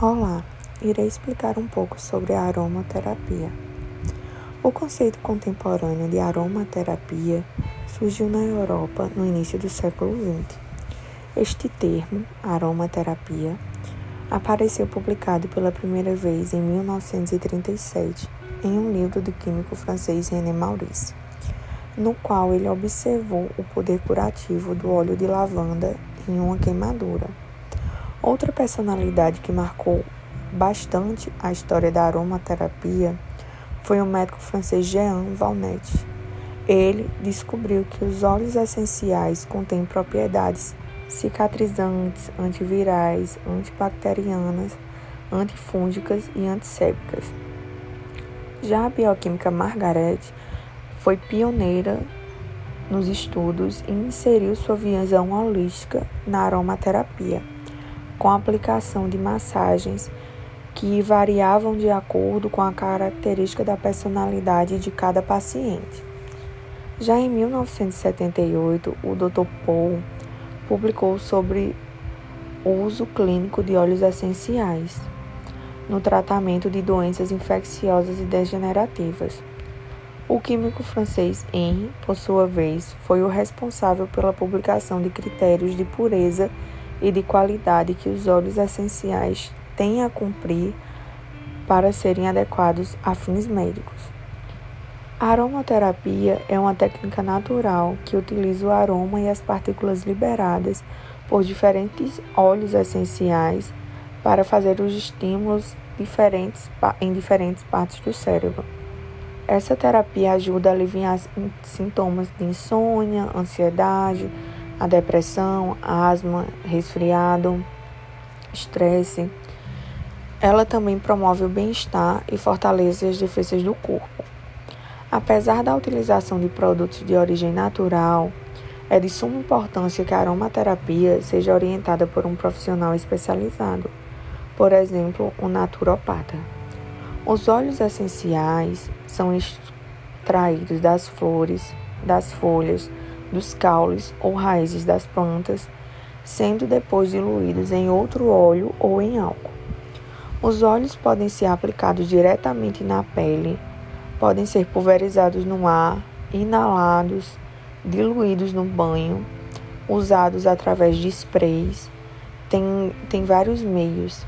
Olá, irei explicar um pouco sobre a aromaterapia. O conceito contemporâneo de aromaterapia surgiu na Europa no início do século XX. Este termo, aromaterapia, apareceu publicado pela primeira vez em 1937 em um livro do químico francês René Maurice, no qual ele observou o poder curativo do óleo de lavanda em uma queimadura. Outra personalidade que marcou bastante a história da aromaterapia foi o médico francês Jean Valnet. Ele descobriu que os óleos essenciais contêm propriedades cicatrizantes, antivirais, antibacterianas, antifúngicas e antissépticas. Já a bioquímica Margaret foi pioneira nos estudos e inseriu sua visão holística na aromaterapia com a aplicação de massagens que variavam de acordo com a característica da personalidade de cada paciente. Já em 1978, o Dr. Paul publicou sobre o uso clínico de óleos essenciais no tratamento de doenças infecciosas e degenerativas. O químico francês Henri, por sua vez, foi o responsável pela publicação de critérios de pureza e de qualidade que os óleos essenciais têm a cumprir para serem adequados a fins médicos. A aromaterapia é uma técnica natural que utiliza o aroma e as partículas liberadas por diferentes óleos essenciais para fazer os estímulos diferentes em diferentes partes do cérebro. Essa terapia ajuda a aliviar sintomas de insônia, ansiedade, a depressão, asma, resfriado, estresse. Ela também promove o bem-estar e fortalece as defesas do corpo. Apesar da utilização de produtos de origem natural, é de suma importância que a aromaterapia seja orientada por um profissional especializado, por exemplo, um naturopata. Os óleos essenciais são extraídos das flores, das folhas, dos caules ou raízes das plantas, sendo depois diluídos em outro óleo ou em álcool. Os óleos podem ser aplicados diretamente na pele, podem ser pulverizados no ar, inalados, diluídos no banho, usados através de sprays. Tem, tem vários meios.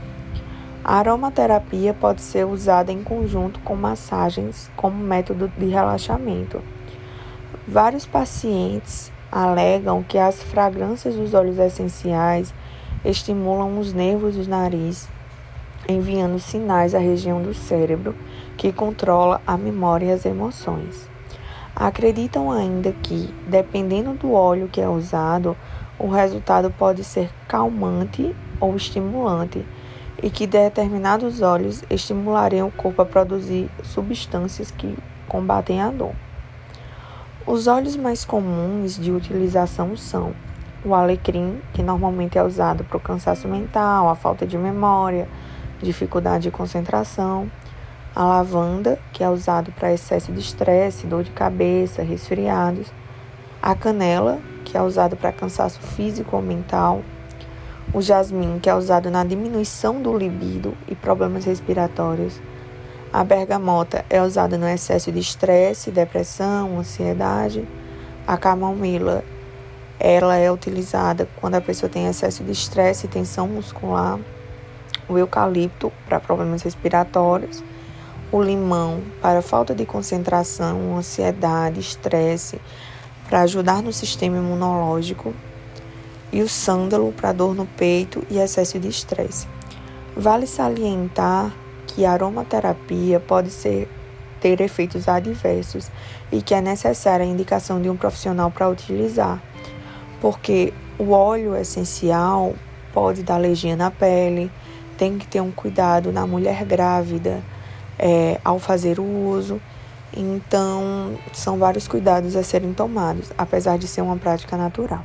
A aromaterapia pode ser usada em conjunto com massagens como método de relaxamento. Vários pacientes alegam que as fragrâncias dos óleos essenciais estimulam os nervos do nariz, enviando sinais à região do cérebro que controla a memória e as emoções. Acreditam ainda que, dependendo do óleo que é usado, o resultado pode ser calmante ou estimulante e que determinados óleos estimulariam o corpo a produzir substâncias que combatem a dor. Os óleos mais comuns de utilização são o alecrim, que normalmente é usado para o cansaço mental, a falta de memória, dificuldade de concentração, a lavanda, que é usado para excesso de estresse, dor de cabeça, resfriados, a canela, que é usado para cansaço físico ou mental, o jasmim, que é usado na diminuição do libido e problemas respiratórios, a bergamota é usada no excesso de estresse, depressão, ansiedade. A camomila, ela é utilizada quando a pessoa tem excesso de estresse e tensão muscular. O eucalipto para problemas respiratórios. O limão para falta de concentração, ansiedade, estresse, para ajudar no sistema imunológico. E o sândalo para dor no peito e excesso de estresse. Vale salientar que a aromaterapia pode ser, ter efeitos adversos e que é necessária a indicação de um profissional para utilizar, porque o óleo essencial pode dar alergia na pele, tem que ter um cuidado na mulher grávida é, ao fazer o uso. Então, são vários cuidados a serem tomados, apesar de ser uma prática natural.